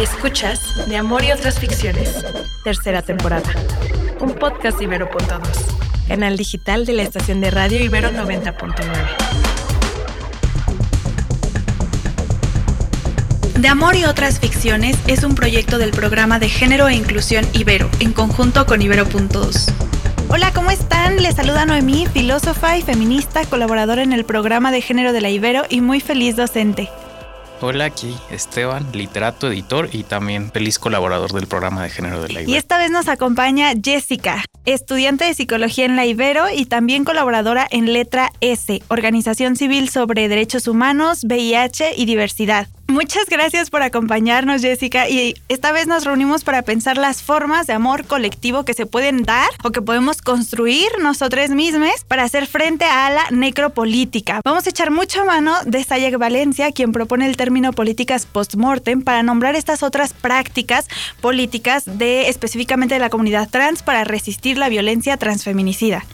Escuchas De Amor y otras ficciones, tercera temporada. Un podcast Ibero.2, canal digital de la estación de radio Ibero 90.9. De Amor y otras ficciones es un proyecto del programa de género e inclusión Ibero, en conjunto con Ibero.2. Hola, ¿cómo están? Les saluda Noemí, filósofa y feminista, colaboradora en el programa de género de la Ibero y muy feliz docente. Hola, aquí Esteban, literato, editor y también feliz colaborador del programa de género de la Ibero. Y esta vez nos acompaña Jessica, estudiante de psicología en la Ibero y también colaboradora en Letra S, Organización Civil sobre Derechos Humanos, VIH y Diversidad. Muchas gracias por acompañarnos, Jessica. Y esta vez nos reunimos para pensar las formas de amor colectivo que se pueden dar o que podemos construir nosotros mismos para hacer frente a la necropolítica. Vamos a echar mucha mano de Sayek Valencia, quien propone el término políticas post-mortem para nombrar estas otras prácticas políticas de específicamente de la comunidad trans para resistir la violencia transfeminicida.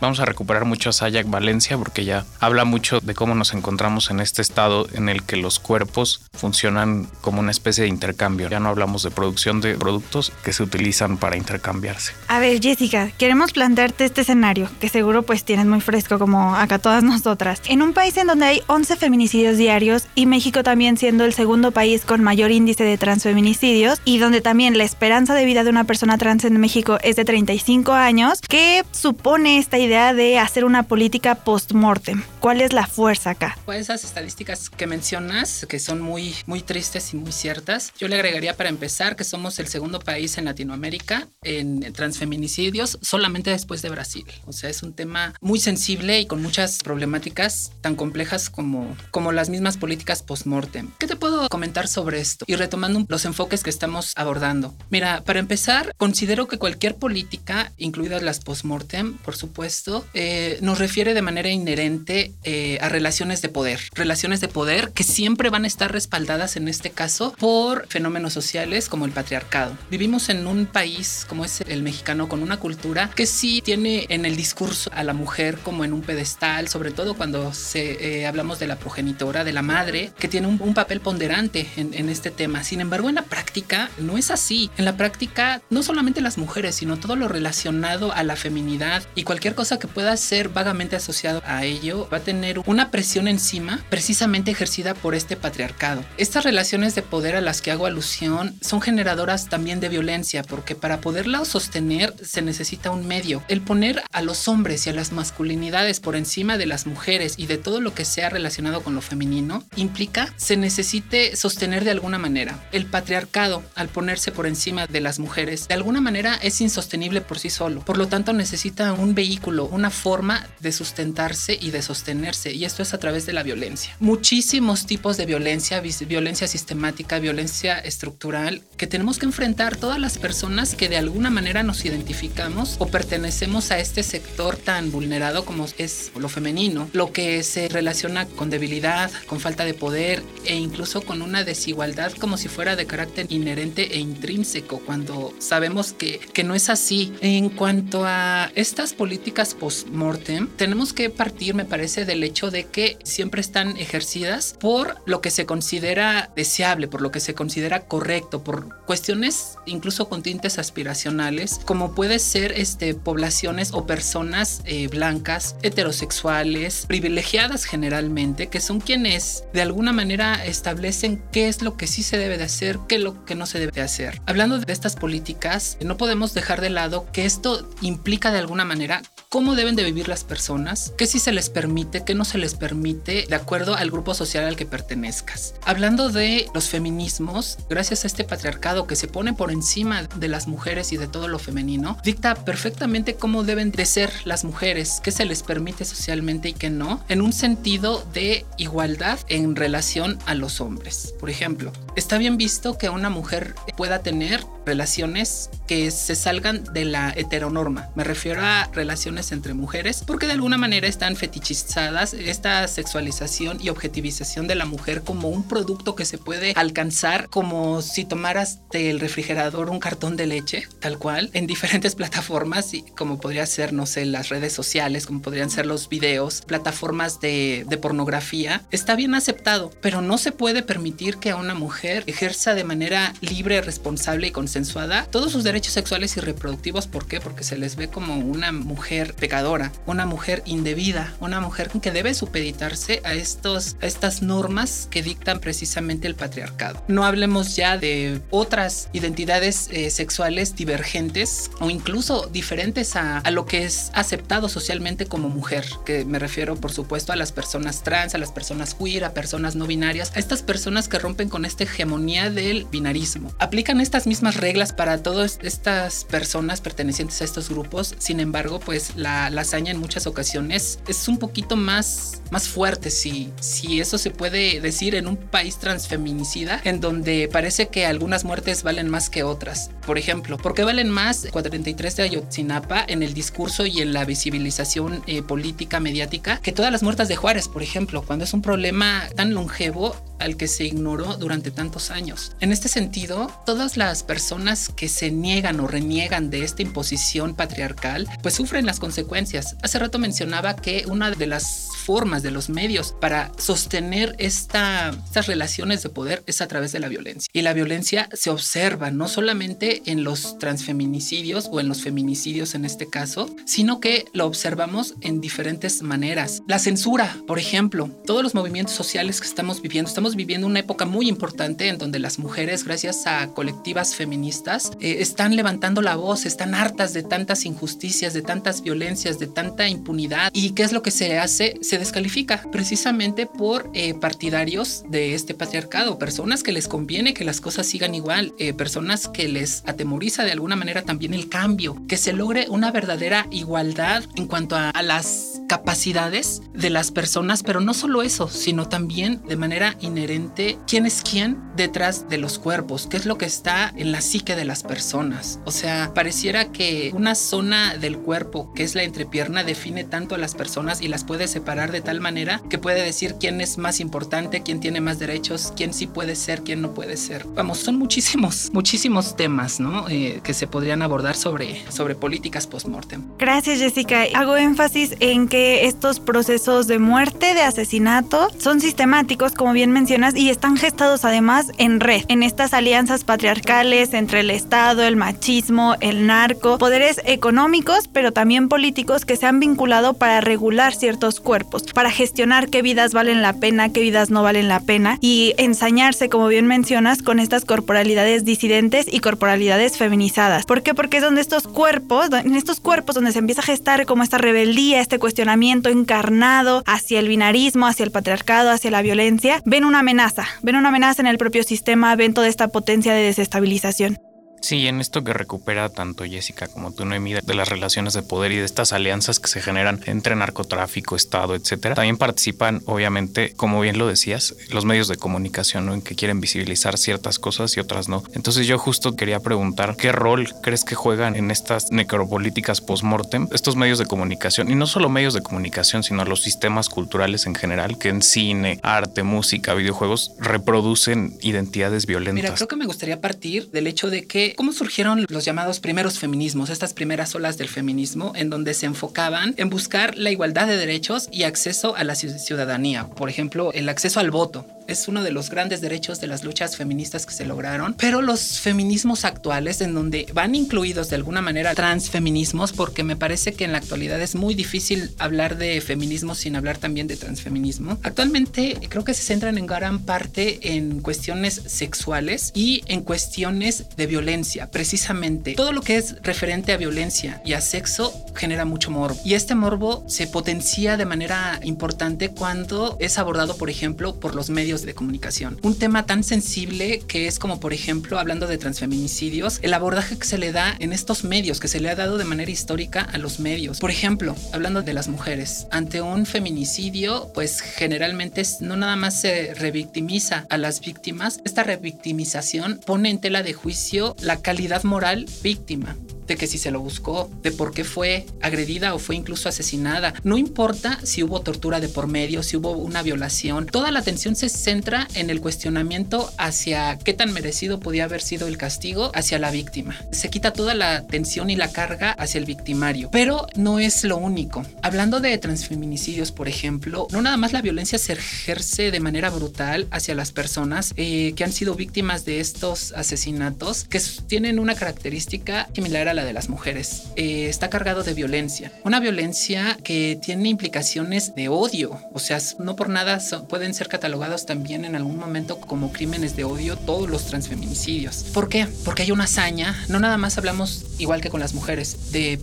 Vamos a recuperar mucho a Sayak Valencia porque ya habla mucho de cómo nos encontramos en este estado en el que los cuerpos funcionan como una especie de intercambio. Ya no hablamos de producción de productos que se utilizan para intercambiarse. A ver, Jessica, queremos plantearte este escenario que seguro pues tienes muy fresco como acá todas nosotras. En un país en donde hay 11 feminicidios diarios y México también siendo el segundo país con mayor índice de transfeminicidios y donde también la esperanza de vida de una persona trans en México es de 35 años, ¿qué supone esta idea? Idea de hacer una política post-mortem. ¿Cuál es la fuerza acá? Pues esas estadísticas que mencionas, que son muy, muy tristes y muy ciertas, yo le agregaría para empezar que somos el segundo país en Latinoamérica en transfeminicidios, solamente después de Brasil. O sea, es un tema muy sensible y con muchas problemáticas tan complejas como, como las mismas políticas post-mortem. ¿Qué te puedo comentar sobre esto? Y retomando los enfoques que estamos abordando. Mira, para empezar, considero que cualquier política, incluidas las post-mortem, por supuesto, eh, nos refiere de manera inherente eh, a relaciones de poder. Relaciones de poder que siempre van a estar respaldadas en este caso por fenómenos sociales como el patriarcado. Vivimos en un país como es el mexicano con una cultura que sí tiene en el discurso a la mujer como en un pedestal, sobre todo cuando se, eh, hablamos de la progenitora, de la madre, que tiene un, papel ponderante en, en este tema. Sin embargo, en la práctica no es así. En la práctica, no solamente las mujeres, sino todo lo relacionado a la feminidad y cualquier cosa que pueda ser vagamente asociado a ello va a tener una presión encima precisamente ejercida por este patriarcado. Estas relaciones de poder a las que hago alusión son generadoras también de violencia porque para poderla sostener se necesita un medio. El poner a los hombres y a las masculinidades por encima de las mujeres y de todo lo que sea relacionado con lo femenino implica se necesite sostener de alguna manera. El patriarcado al ponerse por encima de las mujeres de alguna manera es insostenible por sí solo. Por lo tanto necesita un vehículo una forma de sustentarse y de sostenerse, y esto es a través de la violencia. Muchísimos tipos de violencia, violencia sistemática, violencia estructural, que tenemos que enfrentar todas las personas que de alguna manera nos identificamos o pertenecemos a este sector tan vulnerado como es lo femenino, lo que se relaciona con debilidad, con falta de poder e incluso con una desigualdad como si fuera de carácter inherente e intrínseco, cuando sabemos que, que no es así. En cuanto a estas políticas post-mortem, tenemos que partir, me parece, del hecho de que siempre están ejercidas por lo que se considera deseable, por lo que se considera correcto, por cuestiones incluso con tintes aspiracionales, como puede ser este, poblaciones o personas eh, blancas, heterosexuales, privilegiadas generalmente, que son quienes de alguna manera establecen qué es lo que sí se debe de hacer, qué es lo que no se debe de hacer. Hablando de estas políticas, no podemos dejar de lado que esto implica de alguna manera cómo deben de vivir las personas, qué sí se les permite, qué no se les permite de acuerdo al grupo social al que pertenezcas. Hablando de los feminismos, gracias a este patriarcado que se pone por encima de las mujeres y de todo lo femenino, dicta perfectamente cómo deben de ser las mujeres, qué se les permite socialmente y qué no, en un sentido de igualdad en relación a los hombres. Por ejemplo, está bien visto que una mujer pueda tener relaciones que se salgan de la heteronorma. Me refiero a relaciones entre mujeres porque de alguna manera están fetichizadas esta sexualización y objetivización de la mujer como un producto que se puede alcanzar como si tomaras del refrigerador un cartón de leche, tal cual, en diferentes plataformas, y como podría ser, no sé, las redes sociales, como podrían ser los videos, plataformas de, de pornografía, está bien aceptado, pero no se puede permitir que a una mujer ejerza de manera libre, responsable y consensuada todos sus derechos sexuales y reproductivos. ¿Por qué? Porque se les ve como una mujer pecadora, una mujer indebida, una mujer que debe supeditarse a, estos, a estas normas que dictan precisamente el patriarcado. No hablemos ya de otras identidades eh, sexuales divergentes o incluso diferentes a, a lo que es aceptado socialmente como mujer, que me refiero por supuesto a las personas trans, a las personas queer, a personas no binarias, a estas personas que rompen con esta hegemonía del binarismo. Aplican estas mismas reglas para todas estas personas pertenecientes a estos grupos, sin embargo, pues la, la hazaña en muchas ocasiones es un poquito más, más fuerte, si, si eso se puede decir en un país transfeminicida, en donde parece que algunas muertes valen más que otras. Por ejemplo, ¿por qué valen más 43 de Ayotzinapa en el discurso y en la visibilización eh, política mediática que todas las muertas de Juárez, por ejemplo, cuando es un problema tan longevo al que se ignoró durante tantos años. En este sentido, todas las personas que se niegan o reniegan de esta imposición patriarcal, pues sufren las consecuencias. Hace rato mencionaba que una de las formas de los medios para sostener esta, estas relaciones de poder es a través de la violencia. Y la violencia se observa no solamente en los transfeminicidios o en los feminicidios en este caso, sino que lo observamos en diferentes maneras. La censura, por ejemplo, todos los movimientos sociales que estamos viviendo, estamos viviendo una época muy importante en donde las mujeres, gracias a colectivas feministas, eh, están levantando la voz, están hartas de tantas injusticias, de tantas violencias, de tanta impunidad. ¿Y qué es lo que se hace? Se descalifica precisamente por eh, partidarios de este patriarcado, personas que les conviene que las cosas sigan igual, eh, personas que les atemoriza de alguna manera también el cambio, que se logre una verdadera igualdad en cuanto a, a las capacidades de las personas, pero no solo eso, sino también de manera inherente quién es quién detrás de los cuerpos, qué es lo que está en la psique de las personas. O sea, pareciera que una zona del cuerpo, que es la entrepierna, define tanto a las personas y las puede separar de tal manera que puede decir quién es más importante, quién tiene más derechos, quién sí puede ser, quién no puede ser. Vamos, son muchísimos, muchísimos temas, ¿no? Eh, que se podrían abordar sobre, sobre políticas post-mortem. Gracias, Jessica. Hago énfasis en que estos procesos de muerte, de asesinato, son sistemáticos, como bien mencionas, y están gestados además en red, en estas alianzas patriarcales entre el Estado, el machismo, el narco, poderes económicos, pero también políticos que se han vinculado para regular ciertos cuerpos, para gestionar qué vidas valen la pena, qué vidas no valen la pena, y ensañarse, como bien mencionas, con estas corporalidades disidentes y corporalidades feminizadas. ¿Por qué? Porque es donde estos cuerpos, en estos cuerpos donde se empieza a gestar como esta rebeldía, este cuestionamiento encarnado hacia el binarismo, hacia el patriarcado, hacia la violencia, ven una amenaza, ven una amenaza en el propio sistema, ven toda esta potencia de desestabilización. Sí, en esto que recupera tanto Jessica como tú, Noemí, de las relaciones de poder y de estas alianzas que se generan entre narcotráfico, Estado, etcétera, también participan, obviamente, como bien lo decías, los medios de comunicación, ¿no? En que quieren visibilizar ciertas cosas y otras no. Entonces, yo justo quería preguntar, ¿qué rol crees que juegan en estas necropolíticas post-mortem estos medios de comunicación? Y no solo medios de comunicación, sino los sistemas culturales en general, que en cine, arte, música, videojuegos reproducen identidades violentas. Mira, creo que me gustaría partir del hecho de que cómo surgieron los llamados primeros feminismos, estas primeras olas del feminismo, en donde se enfocaban en buscar la igualdad de derechos y acceso a la ciudadanía. Por ejemplo, el acceso al voto es uno de los grandes derechos de las luchas feministas que se lograron, pero los feminismos actuales en donde van incluidos de alguna manera transfeminismos, porque me parece que en la actualidad es muy difícil hablar de feminismo sin hablar también de transfeminismo. Actualmente creo que se centran en gran parte en cuestiones sexuales y en cuestiones de violencia, precisamente. Todo lo que es referente a violencia y a sexo genera mucho morbo. Y este morbo se potencia de manera importante cuando es abordado, por ejemplo, por los medios de comunicación. Un tema tan sensible que es como, por ejemplo, hablando de transfeminicidios, el abordaje que se le da en estos medios, que se le ha dado de manera histórica a los medios. Por ejemplo, hablando de las mujeres, ante un feminicidio, pues generalmente no nada más se revictimiza a las víctimas, esta revictimización pone en tela de juicio la calidad moral víctima de que si se lo buscó, de por qué fue agredida o fue incluso asesinada. No importa si hubo tortura de por medio, si hubo una violación. Toda la atención se centra en el cuestionamiento hacia qué tan merecido podía haber sido el castigo hacia la víctima. Se quita toda la atención y la carga hacia el victimario. Pero no es lo único. Hablando de transfeminicidios, por ejemplo, no nada más la violencia se ejerce de manera brutal hacia las personas eh, que han sido víctimas de estos asesinatos, que tienen una característica similar a la de las mujeres. Eh, está cargado de violencia. Una violencia que tiene implicaciones de odio. O sea, no por nada pueden ser catalogados también en algún momento como crímenes de odio todos los transfeminicidios. ¿Por qué? Porque hay una hazaña. No nada más hablamos, igual que con las mujeres, de,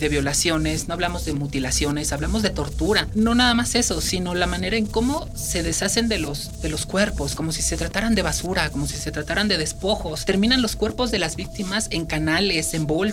de violaciones, no hablamos de mutilaciones, hablamos de tortura. No nada más eso, sino la manera en cómo se deshacen de los, de los cuerpos, como si se trataran de basura, como si se trataran de despojos. Terminan los cuerpos de las víctimas en canales, en bolsas,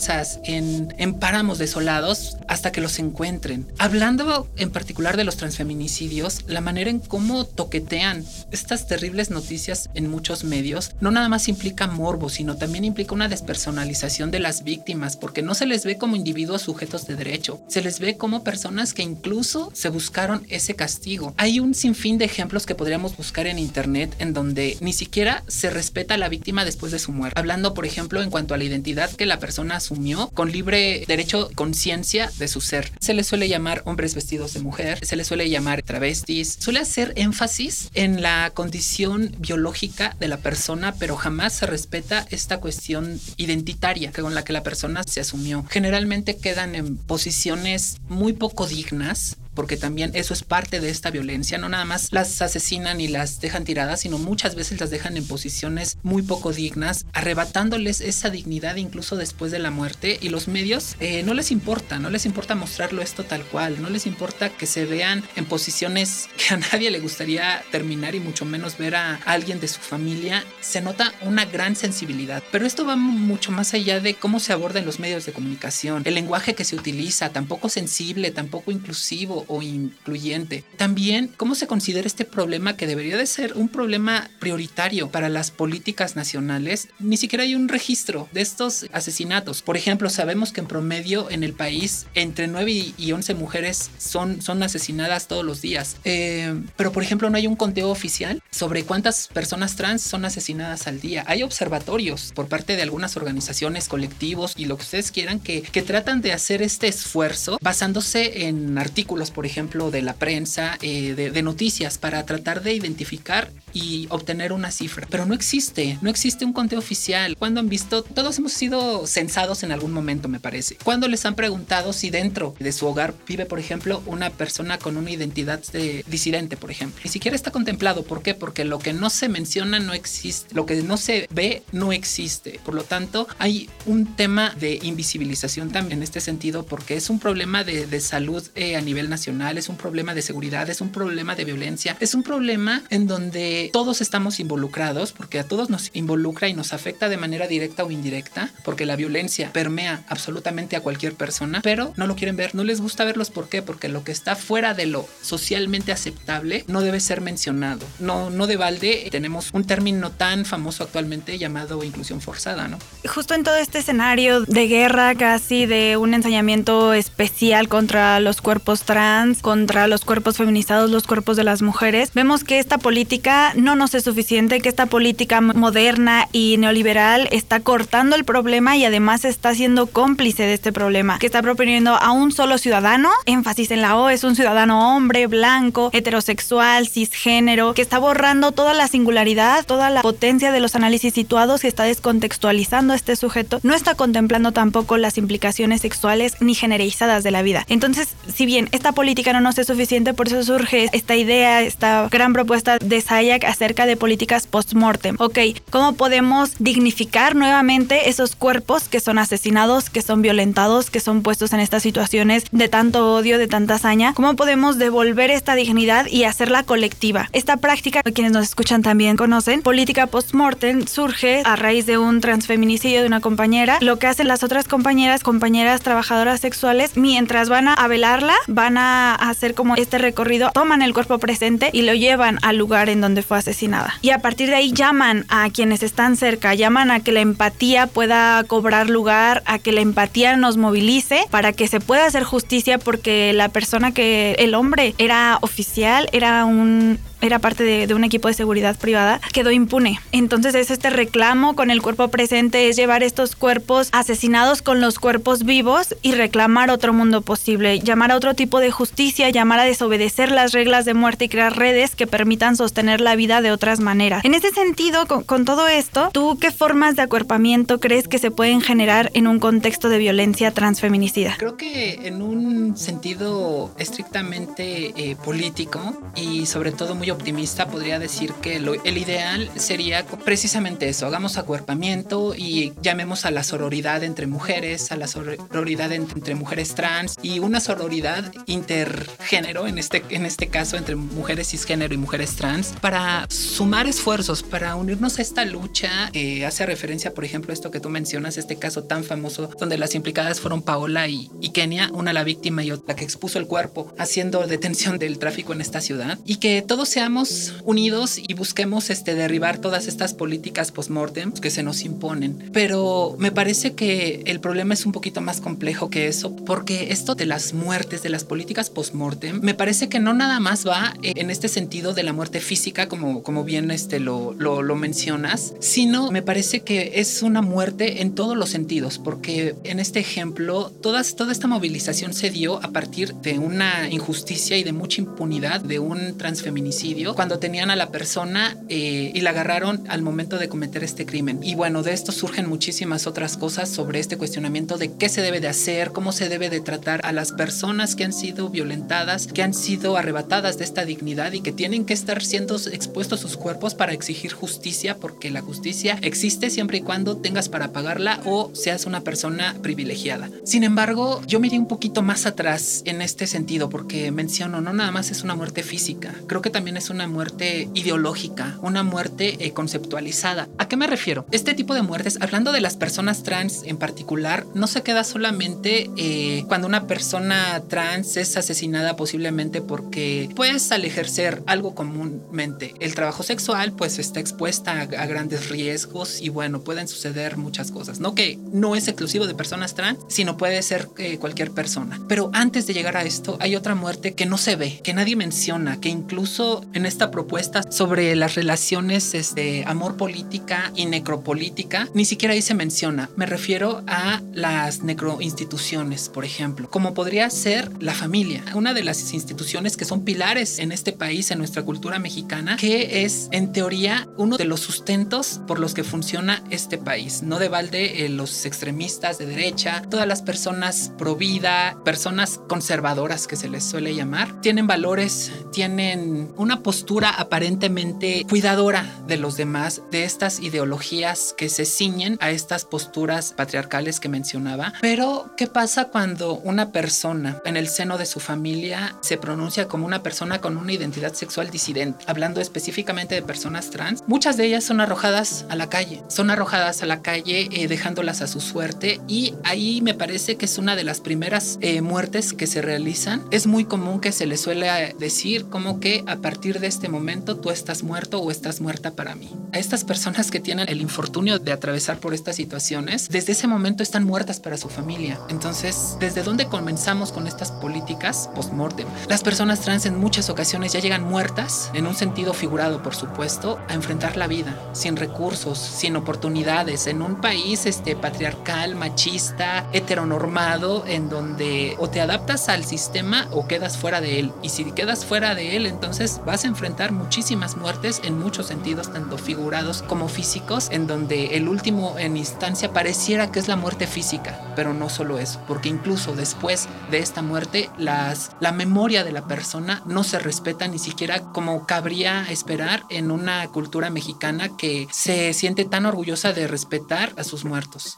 en, en páramos desolados hasta que los encuentren. Hablando en particular de los transfeminicidios, la manera en cómo toquetean estas terribles noticias en muchos medios no nada más implica morbo, sino también implica una despersonalización de las víctimas, porque no se les ve como individuos sujetos de derecho, se les ve como personas que incluso se buscaron ese castigo. Hay un sinfín de ejemplos que podríamos buscar en internet en donde ni siquiera se respeta a la víctima después de su muerte. Hablando, por ejemplo, en cuanto a la identidad que la persona asumió con libre derecho, conciencia de su ser. Se le suele llamar hombres vestidos de mujer, se le suele llamar travestis, suele hacer énfasis en la condición biológica de la persona, pero jamás se respeta esta cuestión identitaria con la que la persona se asumió. Generalmente quedan en posiciones muy poco dignas porque también eso es parte de esta violencia. No nada más las asesinan y las dejan tiradas, sino muchas veces las dejan en posiciones muy poco dignas, arrebatándoles esa dignidad incluso después de la muerte. Y los medios eh, no les importa, no les importa mostrarlo esto tal cual, no les importa que se vean en posiciones que a nadie le gustaría terminar y mucho menos ver a alguien de su familia. Se nota una gran sensibilidad, pero esto va mucho más allá de cómo se aborda en los medios de comunicación, el lenguaje que se utiliza, tampoco sensible, tampoco inclusivo o incluyente. También cómo se considera este problema que debería de ser un problema prioritario para las políticas nacionales. Ni siquiera hay un registro de estos asesinatos. Por ejemplo, sabemos que en promedio en el país entre 9 y 11 mujeres son, son asesinadas todos los días. Eh, pero por ejemplo no hay un conteo oficial sobre cuántas personas trans son asesinadas al día. Hay observatorios por parte de algunas organizaciones, colectivos y lo que ustedes quieran que, que tratan de hacer este esfuerzo basándose en artículos por ejemplo, de la prensa, eh, de, noticias, para tratar de identificar y obtener una cifra. Pero no existe, no existe un conteo oficial. Cuando han visto, todos hemos sido censados en algún momento, me parece. Cuando les han preguntado si dentro de su hogar vive, por ejemplo, una persona con una identidad de disidente, por ejemplo. Ni siquiera está contemplado. ¿Por qué? Porque lo que no se menciona no existe. Lo que no se ve no existe. Por lo tanto, hay un tema de invisibilización también en este sentido porque es un problema de, de salud eh, a nivel nacional es un problema de seguridad, es un problema de violencia, es un problema en donde todos estamos involucrados, porque a todos nos involucra y nos afecta de manera directa o indirecta, porque la violencia permea absolutamente a cualquier persona, pero no lo quieren ver, no les gusta verlos, ¿por qué? Porque lo que está fuera de lo socialmente aceptable no debe ser mencionado. No, no de balde tenemos un término tan famoso actualmente llamado inclusión forzada, ¿no? Justo en todo este escenario de guerra, casi de un ensañamiento especial contra los cuerpos trans, contra los cuerpos feminizados, los cuerpos de las mujeres, vemos que esta política no nos es suficiente, que esta política moderna y neoliberal está cortando el problema y además está siendo cómplice de este problema, que está proponiendo a un solo ciudadano, énfasis en la O, es un ciudadano hombre, blanco, heterosexual, cisgénero, que está borrando toda la singularidad, toda la potencia de los análisis situados, que está descontextualizando a este sujeto, no está contemplando tampoco las implicaciones sexuales ni generalizadas de la vida. Entonces, si bien esta política política no nos es suficiente, por eso surge esta idea, esta gran propuesta de Sayak acerca de políticas post-mortem. Ok, ¿cómo podemos dignificar nuevamente esos cuerpos que son asesinados, que son violentados, que son puestos en estas situaciones de tanto odio, de tanta hazaña? ¿Cómo podemos devolver esta dignidad y hacerla colectiva? Esta práctica, quienes nos escuchan también conocen, política post-mortem surge a raíz de un transfeminicidio de una compañera. Lo que hacen las otras compañeras, compañeras trabajadoras sexuales, mientras van a velarla, van a hacer como este recorrido, toman el cuerpo presente y lo llevan al lugar en donde fue asesinada. Y a partir de ahí llaman a quienes están cerca, llaman a que la empatía pueda cobrar lugar, a que la empatía nos movilice para que se pueda hacer justicia porque la persona que el hombre era oficial, era un era parte de, un equipo de seguridad privada, quedó impune. Entonces es este reclamo con el cuerpo presente, es llevar estos cuerpos asesinados con los cuerpos vivos y reclamar otro mundo posible, llamar a otro tipo de justicia, llamar a desobedecer las reglas de muerte y crear redes que permitan sostener la vida de otras maneras. En ese sentido, con, todo esto, ¿tú qué formas de acuerpamiento crees que se pueden generar en un contexto de violencia transfeminicida? Creo que en un sentido estrictamente eh, político y sobre todo muy optimista, podría decir que el ideal sería precisamente eso, hagamos acuerpamiento y llamemos a la sororidad entre mujeres, a la sororidad entre, mujeres trans y una sororidad intergénero, en este, en este caso entre mujeres cisgénero y mujeres trans, para sumar esfuerzos, para unirnos a esta lucha. que hace referencia, por ejemplo, a esto que tú mencionas, este caso tan famoso donde las implicadas fueron Paola y, y Kenia, una la víctima y otra que expuso el cuerpo haciendo detención del tráfico en esta ciudad y que todos se seamos unidos y busquemos este, derribar todas estas políticas post-mortem que se nos imponen. Pero me parece que el problema es un poquito más complejo que eso, porque esto de las muertes, de las políticas post-mortem, me parece que no nada más va en este sentido de la muerte física, como, como bien este, lo, lo, lo mencionas, sino me parece que es una muerte en todos los sentidos, porque en este ejemplo, todas, toda esta movilización se dio a partir de una injusticia y de mucha impunidad de un transfeminicidio cuando tenían a la persona eh, y la agarraron al momento de cometer este crimen. Y bueno, de esto surgen muchísimas otras cosas sobre este cuestionamiento de qué se debe de hacer, cómo se debe de tratar a las personas que han sido violentadas, que han sido arrebatadas de esta dignidad y que tienen que estar siendo expuestos sus cuerpos para exigir justicia, porque la justicia existe siempre y cuando tengas para pagarla o seas una persona privilegiada. Sin embargo, yo miré un poquito más atrás en este sentido, porque menciono, no nada más es una muerte física, creo que también es es una muerte ideológica, una muerte eh, conceptualizada. ¿A qué me refiero? Este tipo de muertes, hablando de las personas trans en particular, no se queda solamente eh, cuando una persona trans es asesinada posiblemente porque, pues, al ejercer algo comúnmente el trabajo sexual, pues está expuesta a, grandes riesgos y bueno, pueden suceder muchas cosas. No que no es exclusivo de personas trans, sino puede ser eh, cualquier persona. Pero antes de llegar a esto, hay otra muerte que no se ve, que nadie menciona, que incluso en esta propuesta sobre las relaciones este, amor política y necropolítica, ni siquiera ahí se menciona. Me refiero a las necroinstituciones, por ejemplo, como podría ser la familia, una de las instituciones que son pilares en este país, en nuestra cultura mexicana, que es en teoría uno de los sustentos por los que funciona este país. No de balde eh, los extremistas de derecha, todas las personas pro vida, personas conservadoras que se les suele llamar, tienen valores, tienen una postura aparentemente cuidadora de los demás, de estas ideologías que se ciñen a estas posturas patriarcales que mencionaba. Pero, ¿qué pasa cuando una persona en el seno de su familia se pronuncia como una persona con una identidad sexual disidente? Hablando específicamente de personas trans, muchas de ellas son arrojadas a la calle, son arrojadas a la calle eh, dejándolas a su suerte y ahí me parece que es una de las primeras eh, muertes que se realizan. Es muy común que se les suele decir como que a partir de este momento tú estás muerto o estás muerta para mí. A estas personas que tienen el infortunio de atravesar por estas situaciones, desde ese momento están muertas para su familia. Entonces, ¿desde dónde comenzamos con estas políticas post-mortem? Las personas trans en muchas ocasiones ya llegan muertas, en un sentido figurado, por supuesto, a enfrentar la vida, sin recursos, sin oportunidades, en un país este, patriarcal, machista, heteronormado, en donde o te adaptas al sistema o quedas fuera de él. Y si quedas fuera de él, entonces vas enfrentar muchísimas muertes en muchos sentidos, tanto figurados como físicos, en donde el último en instancia pareciera que es la muerte física, pero no solo eso, porque incluso después de esta muerte, las, la memoria de la persona no se respeta ni siquiera como cabría esperar en una cultura mexicana que se siente tan orgullosa de respetar a sus muertos.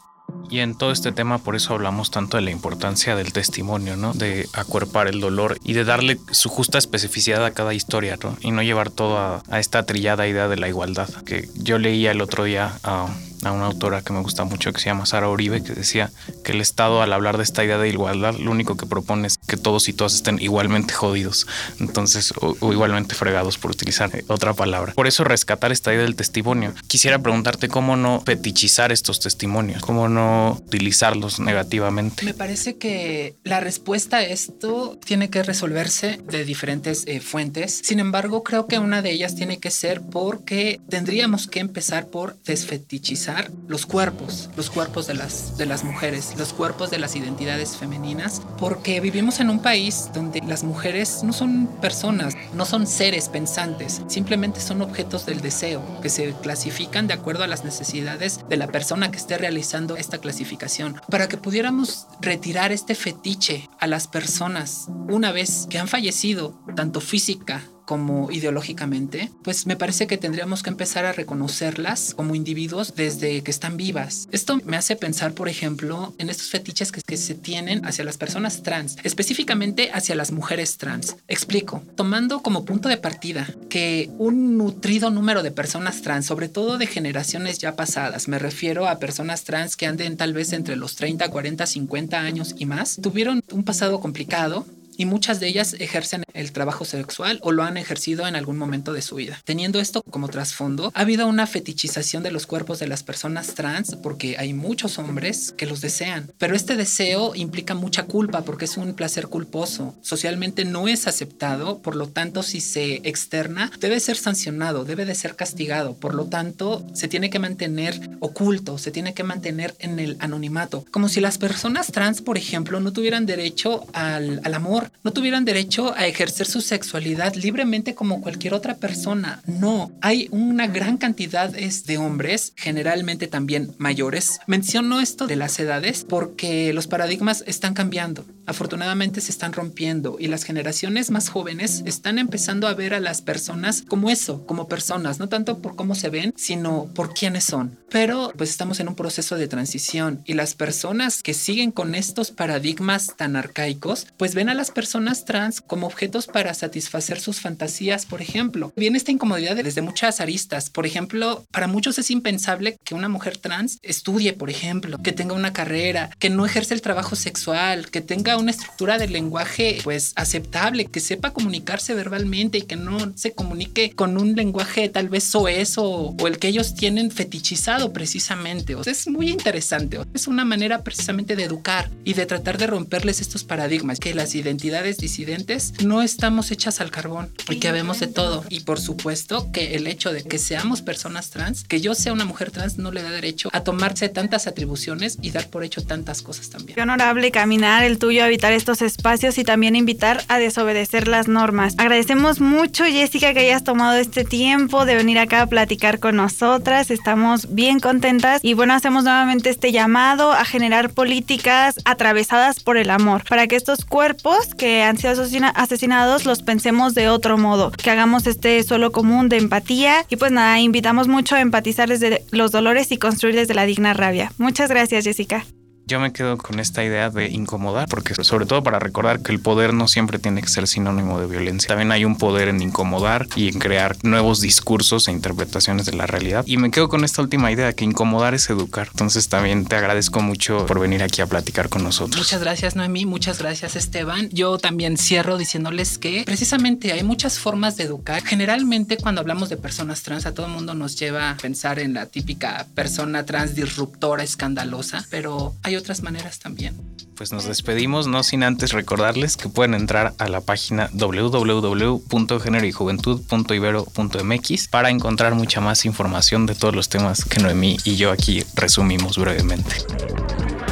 Y en todo este tema por eso hablamos tanto de la importancia del testimonio, ¿no? De acuerpar el dolor y de darle su justa especificidad a cada historia, ¿no? Y no llevar todo a, esta trillada idea de la igualdad. Que yo leía el otro día a a una autora que me gusta mucho que se llama Sara Uribe, que decía que el Estado al hablar de esta idea de igualdad, lo único que propone es que todos y todas estén igualmente jodidos, entonces, o, igualmente fregados, por utilizar otra palabra. Por eso rescatar esta idea del testimonio. Quisiera preguntarte cómo no fetichizar estos testimonios, cómo no utilizarlos negativamente. Me parece que la respuesta a esto tiene que resolverse de diferentes eh, fuentes. Sin embargo, creo que una de ellas tiene que ser porque tendríamos que empezar por desfetichizar los cuerpos, los cuerpos de las, de las mujeres, los cuerpos de las identidades femeninas, porque vivimos en un país donde las mujeres no son personas, no son seres pensantes, simplemente son objetos del deseo que se clasifican de acuerdo a las necesidades de la persona que esté realizando esta clasificación. Para que pudiéramos retirar este fetiche a las personas una vez que han fallecido, tanto física como ideológicamente, pues me parece que tendríamos que empezar a reconocerlas como individuos desde que están vivas. Esto me hace pensar, por ejemplo, en estos fetiches que, se tienen hacia las personas trans, específicamente hacia las mujeres trans. Explico, tomando como punto de partida que un nutrido número de personas trans, sobre todo de generaciones ya pasadas, me refiero a personas trans que anden tal vez entre los 30, 40, 50 años y más, tuvieron un pasado complicado y muchas de ellas ejercen el trabajo sexual o lo han ejercido en algún momento de su vida. Teniendo esto como trasfondo, ha habido una fetichización de los cuerpos de las personas trans porque hay muchos hombres que los desean, pero este deseo implica mucha culpa porque es un placer culposo. Socialmente no es aceptado, por lo tanto si se externa debe ser sancionado, debe de ser castigado, por lo tanto se tiene que mantener oculto, se tiene que mantener en el anonimato, como si las personas trans, por ejemplo, no tuvieran derecho al, al amor no tuvieran derecho a ejercer su sexualidad libremente como cualquier otra persona. No, hay una gran cantidad de hombres, generalmente también mayores. Menciono esto de las edades porque los paradigmas están cambiando. Afortunadamente se están rompiendo y las generaciones más jóvenes están empezando a ver a las personas como eso, como personas, no tanto por cómo se ven, sino por quiénes son. Pero pues estamos en un proceso de transición y las personas que siguen con estos paradigmas tan arcaicos, pues ven a las personas trans como objetos para satisfacer sus fantasías, por ejemplo. Viene esta incomodidad desde muchas aristas. Por ejemplo, para muchos es impensable que una mujer trans estudie, por ejemplo, que tenga una carrera, que no ejerce el trabajo sexual, que tenga una estructura de lenguaje pues aceptable, que sepa comunicarse verbalmente y que no se comunique con un lenguaje tal vez soez o, o el que ellos tienen fetichizado precisamente. es muy interesante. Es una manera precisamente de educar y de tratar de romperles estos paradigmas, que las identidades disidentes no estamos hechas al carbón y que vemos de todo. Y por supuesto que el hecho de que seamos personas trans, que yo sea una mujer trans, no le da derecho a tomarse tantas atribuciones y dar por hecho tantas cosas también. Qué honorable caminar el tuyo, habitar estos espacios y también invitar a desobedecer las normas. Agradecemos mucho, Jessica, que hayas tomado este tiempo de venir acá a platicar con nosotras. Estamos bien contentas y bueno, hacemos nuevamente este llamado a generar políticas atravesadas por el amor para que estos cuerpos que han sido asesinados los pensemos de otro modo, que hagamos este solo común de empatía y pues nada, invitamos mucho a empatizar desde los dolores y construir desde la digna rabia. Muchas gracias Jessica. Yo me quedo con esta idea de incomodar, porque sobre todo para recordar que el poder no siempre tiene que ser sinónimo de violencia. También hay un poder en incomodar y en crear nuevos discursos e interpretaciones de la realidad. Y me quedo con esta última idea, que incomodar es educar. Entonces también te agradezco mucho por venir aquí a platicar con nosotros. Muchas gracias Noemí, muchas gracias Esteban. Yo también cierro diciéndoles que precisamente hay muchas formas de educar. Generalmente cuando hablamos de personas trans, a todo el mundo nos lleva a pensar en la típica persona trans disruptora, escandalosa, pero hay otras maneras también. Pues nos despedimos, no sin antes recordarles que pueden entrar a la página www.generoyjuventud.ibero.mx para encontrar mucha más información de todos los temas que Noemí y yo aquí resumimos brevemente.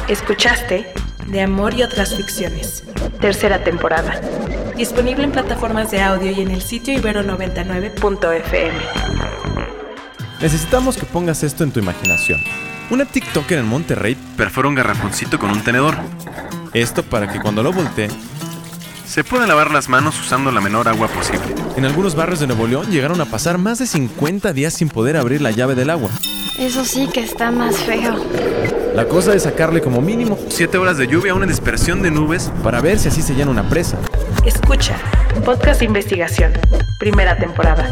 Escuchaste De Amor y otras ficciones, tercera temporada. Disponible en plataformas de audio y en el sitio ibero99.fm. Necesitamos que pongas esto en tu imaginación una TikToker en Monterrey perfora un garrafoncito con un tenedor. Esto para que cuando lo voltee, Se pueden lavar las manos usando la menor agua posible. En algunos barrios de Nuevo León llegaron a pasar más de 50 días sin poder abrir la llave del agua. Eso sí que está más feo. La cosa es sacarle como mínimo 7 horas de lluvia, una dispersión de nubes. para ver si así se llena una presa. Escucha, Podcast de Investigación, primera temporada.